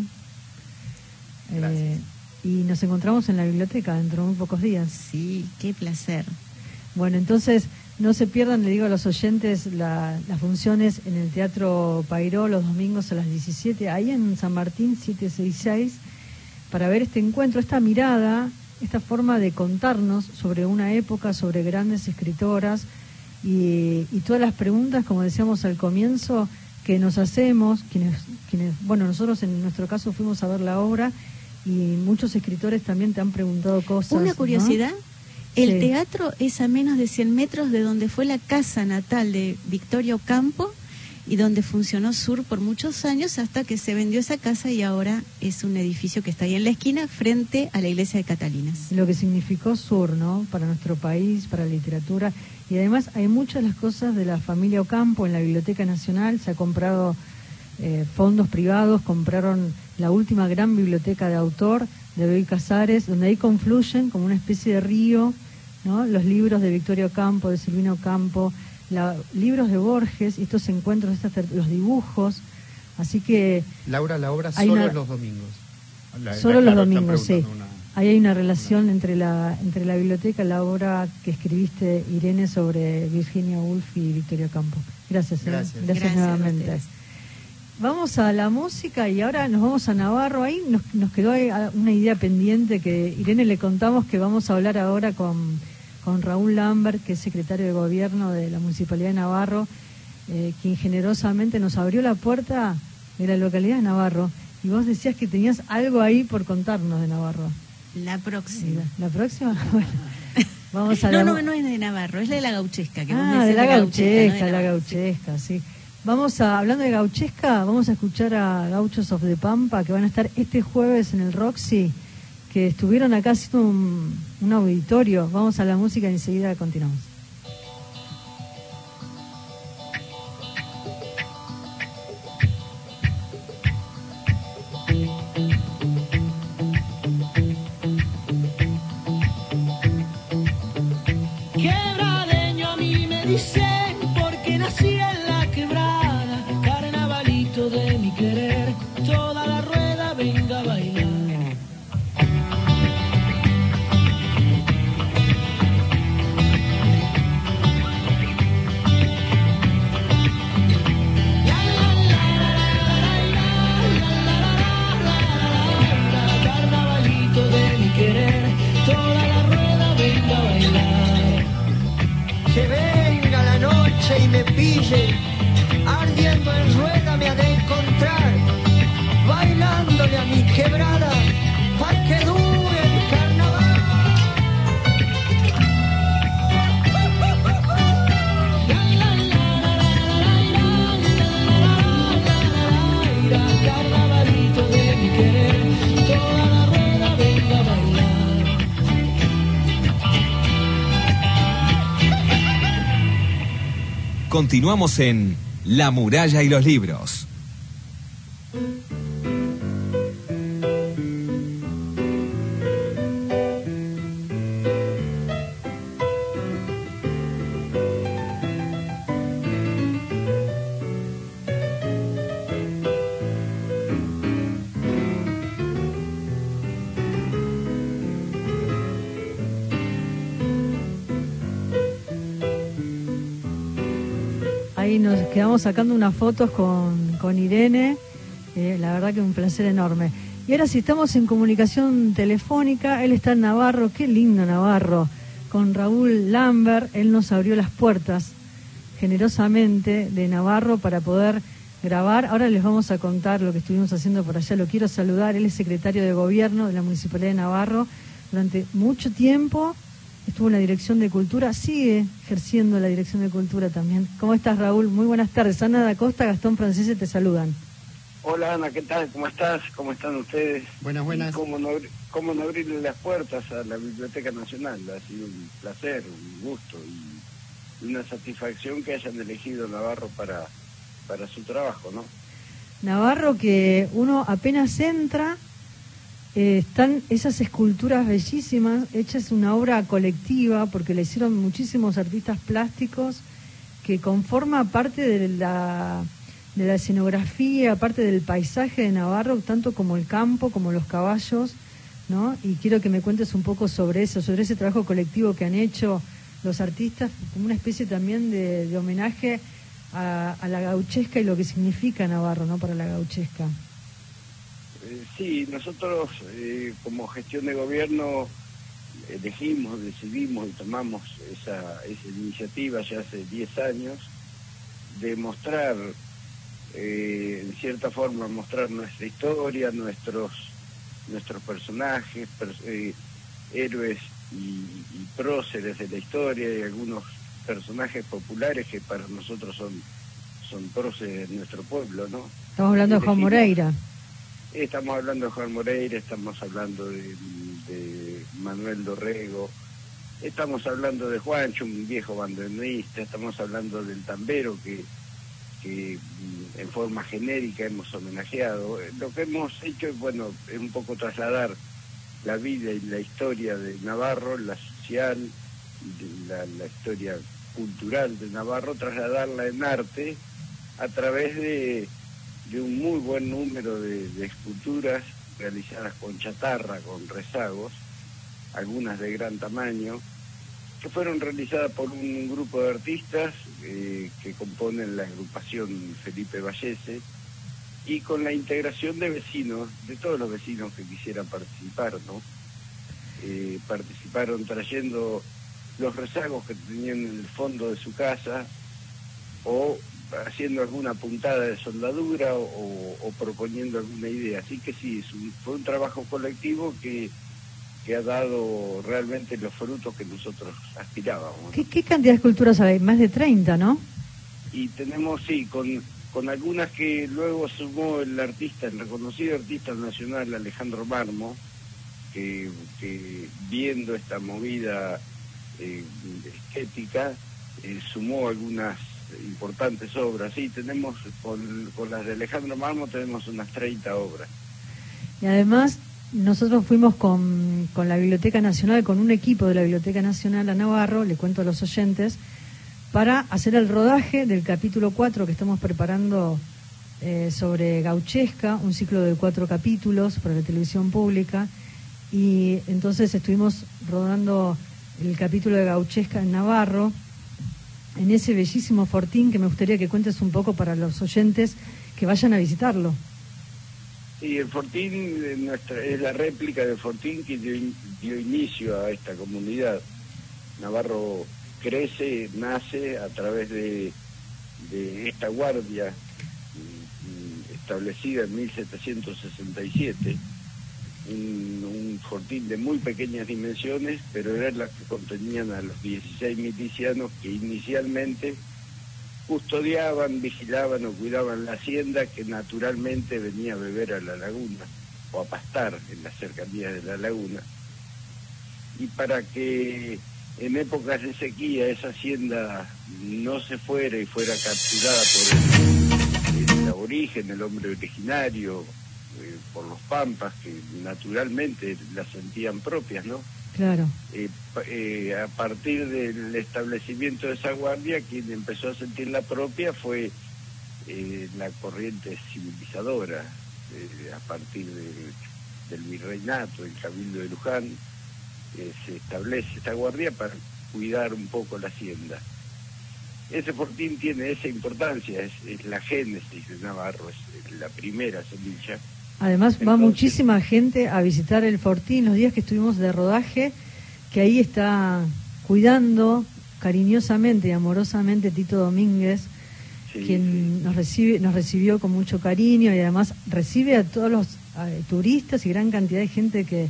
Eh, y nos encontramos en la biblioteca dentro de muy pocos días. Sí, qué placer. Bueno, entonces no se pierdan, le digo a los oyentes, la- las funciones en el Teatro Pairó los domingos a las 17, ahí en San Martín 766, para ver este encuentro, esta mirada esta forma de contarnos sobre una época, sobre grandes escritoras y, y todas las preguntas, como decíamos al comienzo, que nos hacemos, quienes, quienes, bueno, nosotros en nuestro caso fuimos a ver la obra y muchos escritores también te han preguntado cosas. Una ¿no? El Sí. teatro es a menos de 100 metros de donde fue la casa natal de Victorio Campo y donde funcionó Sur por muchos años hasta que se vendió esa casa y ahora es un edificio que está ahí en la esquina frente a la iglesia de Catalinas. lo que significó Sur, ¿no? Para nuestro país, para la literatura. Y además hay muchas de las cosas de la familia Ocampo en la Biblioteca Nacional. Se ha comprado eh, fondos privados, compraron la última gran biblioteca de autor de Bel Casares, donde ahí confluyen como una especie de río, ¿no? Los libros de Victorio Ocampo, de Silvino Ocampo, la- libros de Borges, y estos encuentros, estas ter- los dibujos. Así que Laura, la obra solo una- los domingos. La- la- Solo los domingos, sí. una- Ahí hay una relación entre la entre la biblioteca y la obra que escribiste, Irene, sobre Virginia Woolf y Victoria Campo. Gracias, ¿eh? Gracias. Gracias a nuevamente. Vamos a la música y ahora nos vamos a Navarro. Ahí nos, nos quedó ahí una idea pendiente que Irene le contamos que vamos a hablar ahora con, con Raúl Lambert, que es secretario de gobierno de la Municipalidad de Navarro, eh, quien generosamente nos abrió la puerta de la localidad de Navarro. Y vos decías que tenías algo ahí por contarnos de Navarro. La próxima. ¿La próxima? Bueno, vamos a No, la- no, no es de Navarro, es de la gauchesca. Que Ah, de la gauchesca, no de la gauchesca, sí. Vamos a, hablando de gauchesca, vamos a escuchar a Gauchos of the Pampa, que van a estar este jueves en el Roxy, que estuvieron acá haciendo un, un auditorio. Vamos a la música y enseguida continuamos. Continuamos en La muralla y los libros. Quedamos sacando unas fotos con, con Irene, eh, la verdad que un placer enorme. Y ahora si estamos en comunicación telefónica, él está en Navarro, qué lindo Navarro, con Raúl Lambert, él nos abrió las puertas generosamente de Navarro para poder grabar. Ahora les vamos a contar lo que estuvimos haciendo por allá. Lo quiero saludar, él es secretario de gobierno de la Municipalidad de Navarro. Durante mucho tiempo estuvo en la Dirección de Cultura, sigue ejerciendo la Dirección de Cultura también. ¿Cómo estás, Raúl? Muy buenas tardes. Ana da Costa, Gastón Francese te saludan. Hola Ana, ¿qué tal? ¿Cómo estás? ¿Cómo están ustedes? Buenas, buenas. ¿Cómo no, cómo no abrirle las puertas a la Biblioteca Nacional? Ha sido un placer, un gusto y una satisfacción que hayan elegido Navarro para, para su trabajo, ¿no? Navarro que uno apenas entra, eh, están esas esculturas bellísimas, hechas una obra colectiva, porque la hicieron muchísimos artistas plásticos, que conforma parte de la, de la escenografía, parte del paisaje de Navarro, tanto como el campo, como los caballos, ¿no? Y quiero que me cuentes un poco sobre eso, sobre ese trabajo colectivo que han hecho los artistas, como una especie también de, de homenaje a, a la gauchesca y lo que significa Navarro, ¿no? Para la gauchesca. Sí, nosotros eh, como gestión de gobierno elegimos, decidimos y tomamos esa, esa iniciativa ya hace 10 años de mostrar, eh, en cierta forma, mostrar nuestra historia, nuestros, nuestros personajes, pers- eh, héroes y, y próceres de la historia y algunos personajes populares que para nosotros son, son próceres de nuestro pueblo, ¿no? Estamos hablando de Juan Moreira. Estamos hablando de Juan Moreira, estamos hablando de, Manuel Dorrego, estamos hablando de Juancho, un viejo bandoneonista, estamos hablando del tambero que, que mm, en forma genérica hemos homenajeado. Eh, Lo que hemos hecho es, bueno, es un poco trasladar la vida y la historia de Navarro, la social, la, la historia cultural de Navarro, trasladarla en arte a través de, de un muy buen número de, esculturas realizadas con chatarra, con rezagos, algunas de gran tamaño, que fueron realizadas por un grupo de artistas eh, que componen la agrupación Felipe Vallese y con la integración de vecinos, de todos los vecinos que quisieran participar, ¿no? Eh, participaron trayendo los rezagos que tenían en el fondo de su casa o haciendo alguna puntada de soldadura o, o proponiendo alguna idea. Así que sí, es un- fue un trabajo colectivo que, que ha dado realmente los frutos que nosotros aspirábamos. ¿Qué, qué cantidad de esculturas hay? Más de 30, ¿no? Y tenemos, sí, con, con algunas que luego sumó el artista, el reconocido artista nacional Alejandro Marmo, que, que viendo esta movida eh, estética, eh, sumó algunas importantes obras. Sí, tenemos, con, las de Alejandro Marmo tenemos unas 30 obras. Y además, nosotros fuimos con, con la Biblioteca Nacional, con un equipo de la Biblioteca Nacional a Navarro, le cuento a los oyentes, para hacer el rodaje del capítulo 4 que estamos preparando eh, sobre Gauchesca, un ciclo de cuatro capítulos para la televisión pública. Y entonces estuvimos rodando el capítulo de Gauchesca en Navarro, en ese bellísimo fortín que me gustaría que cuentes un poco para los oyentes que vayan a visitarlo. Sí, el Fortín es la réplica del Fortín que dio, in- dio inicio a esta comunidad. Navarro crece, nace a través de, de esta guardia mm, mm, establecida en 1767. Un, un fortín de muy pequeñas dimensiones, pero eran las que contenían a los 16 milicianos que inicialmente custodiaban, vigilaban o cuidaban la hacienda que naturalmente venía a beber a la laguna o a pastar en las cercanías de la laguna. Y para que en épocas de sequía esa hacienda no se fuera y fuera capturada por el, el aborigen, el hombre originario, eh, por los pampas que naturalmente las sentían propias, ¿no? Claro. eh, eh, a partir del establecimiento de esa guardia, quien empezó a sentir la propia fue eh, la corriente civilizadora, a partir del, del virreinato, el cabildo de Luján, se establece esta guardia para cuidar un poco la hacienda. Ese fortín tiene esa importancia, es, es la génesis de Navarro, es la primera semilla. Además va muchísima gente a visitar el Fortín los días que estuvimos de rodaje, que ahí está cuidando cariñosamente y amorosamente Tito Domínguez, Sí, quien nos recibe nos recibió con mucho cariño y además recibe a todos los turistas y gran cantidad de gente que,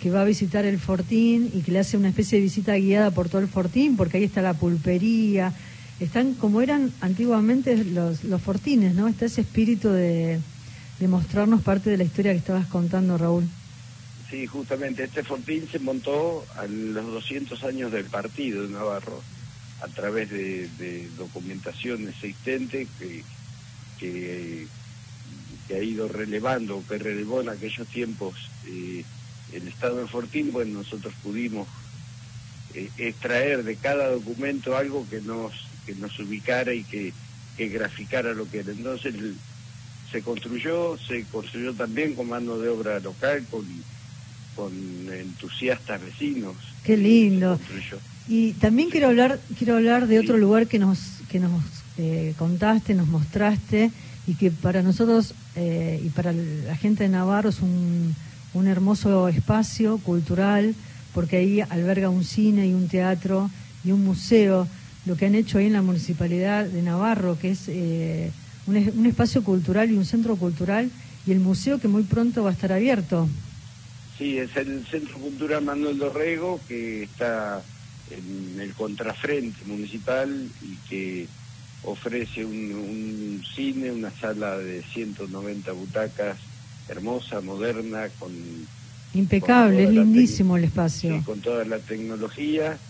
que va a visitar el Fortín y que le hace una especie de visita guiada por todo el Fortín, porque ahí está la pulpería, están como eran antiguamente los, los fortines, ¿no? Está ese espíritu de, de mostrarnos parte de la historia que estabas contando, Raúl. Sí, justamente este fortín se montó a los 200 años del partido de Navarro a través de, de documentación existente que, que, ha ido relevando, que relevó en aquellos tiempos eh, el estado del fortín. Bueno, nosotros pudimos eh, extraer de cada documento algo que nos, que nos ubicara y que, que graficara lo que era. Entonces el- se construyó, se construyó también con mano de obra local, con con entusiastas vecinos. Qué lindo. Se construyó. Y también quiero hablar quiero hablar de otro lugar que nos que nos eh, contaste, nos mostraste y que para nosotros eh, y para la gente de Navarro es un, un hermoso espacio cultural porque ahí alberga un cine y un teatro y un museo, lo que han hecho ahí en la municipalidad de Navarro, que es eh, un, es- un espacio cultural y un centro cultural, y el museo que muy pronto va a estar abierto. Sí, es el Centro Cultural Manuel Dorrego, que está en el contrafrente municipal y que ofrece un, un cine, una sala de 190 butacas, hermosa, moderna, con, Impecable, Con es lindísimo el sí, espacio. con toda la tecnología.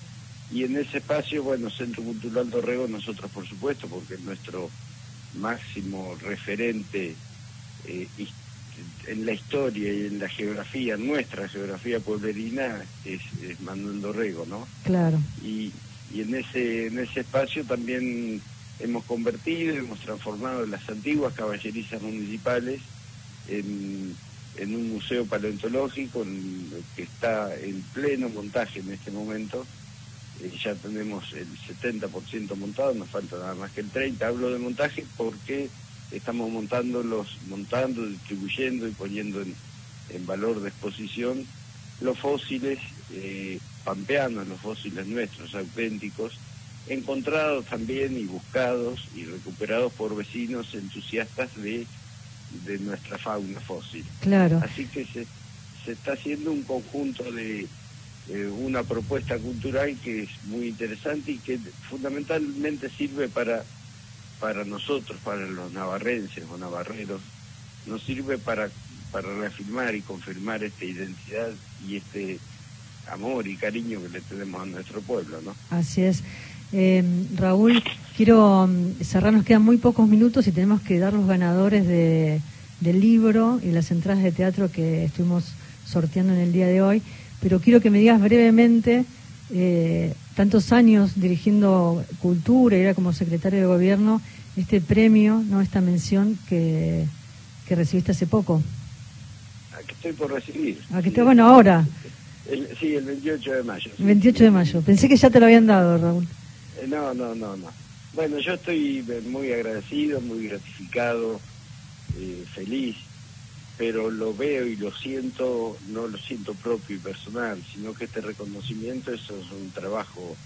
Y en ese espacio, bueno, Centro Cultural Dorrego, nosotros por supuesto, porque es nuestro máximo referente eh, en la historia y en la geografía, nuestra geografía pueblerina, es, es Manuel Dorrego, ¿no? Claro. y, y en ese en ese espacio también hemos convertido, hemos transformado las antiguas caballerizas municipales en, en un museo paleontológico en- que está en pleno montaje en este momento. Eh, ya tenemos el 70% montado, nos falta nada más que el 30%. Hablo de montaje porque estamos montando los, montando, distribuyendo y poniendo en, en valor de exposición los fósiles eh, pampeanos, los fósiles nuestros, auténticos, encontrados también y buscados y recuperados por vecinos entusiastas de, de nuestra fauna fósil. Claro. Así que se, se está haciendo un conjunto de eh, una propuesta cultural que es muy interesante y que fundamentalmente sirve para, para nosotros, para los navarrenses o navarreros, nos sirve para, para reafirmar y confirmar esta identidad y este amor y cariño que le tenemos a nuestro pueblo, ¿no? Así es. Eh, Raúl, quiero mm, cerrar, nos quedan muy pocos minutos y tenemos que dar los ganadores de, del libro y las entradas de teatro que estuvimos sorteando en el día de hoy, pero quiero que me digas brevemente, eh, tantos años dirigiendo cultura y era como secretario de gobierno, este premio, no esta mención que, que recibiste hace poco. Aquí estoy por recibir. Aquí está, bueno, ahora, El- sí, el 28 de mayo. sí. 28 de mayo. Pensé que ya te lo habían dado, Raúl. Eh, No, no, no, no. Bueno, yo estoy eh, muy agradecido, muy gratificado, eh, feliz, pero lo veo y lo siento, no lo siento propio y personal, sino que este reconocimiento eso es un trabajo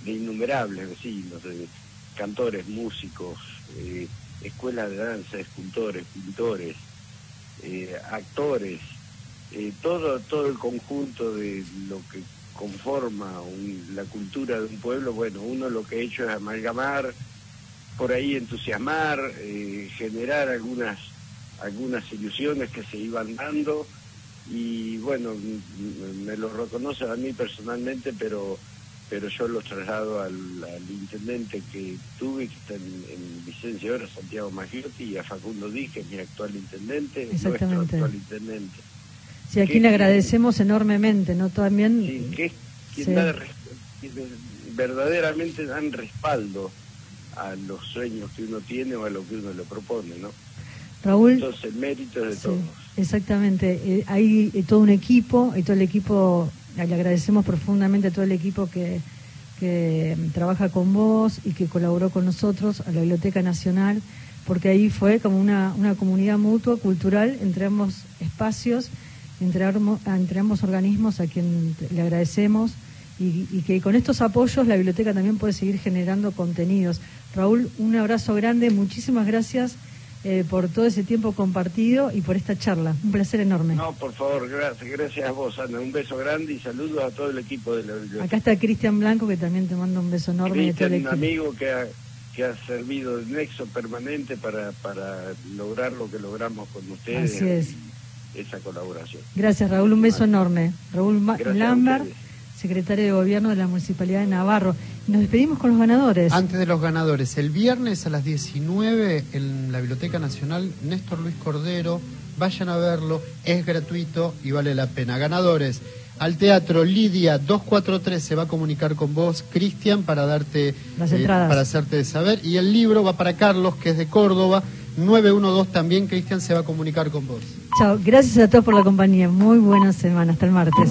de innumerables vecinos, de cantores, músicos, eh, escuelas de danza, escultores, pintores, eh, actores, eh, todo, todo el conjunto de lo que conforma un- la cultura de un pueblo, bueno, uno lo que ha hecho es amalgamar, por ahí entusiasmar, generar algunas, algunas ilusiones que se iban dando y bueno, me lo reconocen a mí personalmente, pero pero yo los traslado al, al intendente que tuve, que está en, en Vicencia ahora, Santiago Maggiotti, y a Facundo Díaz, mi actual intendente, nuestro Exactamente. actual intendente. Sí, aquí ¿Qué- le agradecemos enormemente, ¿no? También. Sí, que es quien Sí. da verdaderamente dan respaldo a los sueños que uno tiene o a lo que uno le propone, ¿no? Raúl, Entonces el mérito es de sí, todos. exactamente. Eh, hay eh, todo un equipo y todo el equipo, le agradecemos profundamente a todo el equipo que, que mm, trabaja con vos y que colaboró con nosotros, a la Biblioteca Nacional, porque ahí fue como una, una comunidad mutua, cultural, entre ambos espacios, entre, armo- entre ambos organismos a quien le agradecemos. Y, y que con estos apoyos la biblioteca también puede seguir generando contenidos. Raúl, un abrazo grande, muchísimas gracias eh, por todo ese tiempo compartido y por esta charla. Un placer enorme. No, por favor, gracias, gracias a vos, Ana. Un beso grande y saludos a todo el equipo de la biblioteca. Acá está Cristian Blanco, que también te manda un beso enorme Cristian, un amigo que ha, que ha servido de nexo permanente para, para lograr lo que logramos con ustedes. Así es. Esa colaboración. Gracias, Raúl. Un beso enorme. Raúl Ma- Gracias a Lambert, secretario de Gobierno de la Municipalidad de Navarro. Nos despedimos con los ganadores. Antes de los ganadores, el viernes a las 19 en la Biblioteca Nacional, Néstor Luis Cordero, vayan a verlo, es gratuito y vale la pena. Ganadores, al teatro Lidia 243 se va a comunicar con vos, Cristian, para darte Las eh, para hacerte saber. Y el libro va para Carlos, que es de Córdoba, 912 también, Cristian se va a comunicar con vos. Chao. Gracias a todos por la compañía. Muy buena semana. Hasta el martes.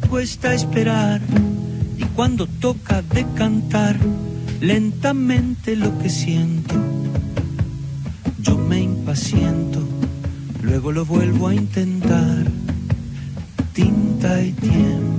cuesta esperar y cuando toca decantar lentamente lo que siento, yo me impaciento, luego lo vuelvo a intentar, tinta y tiempo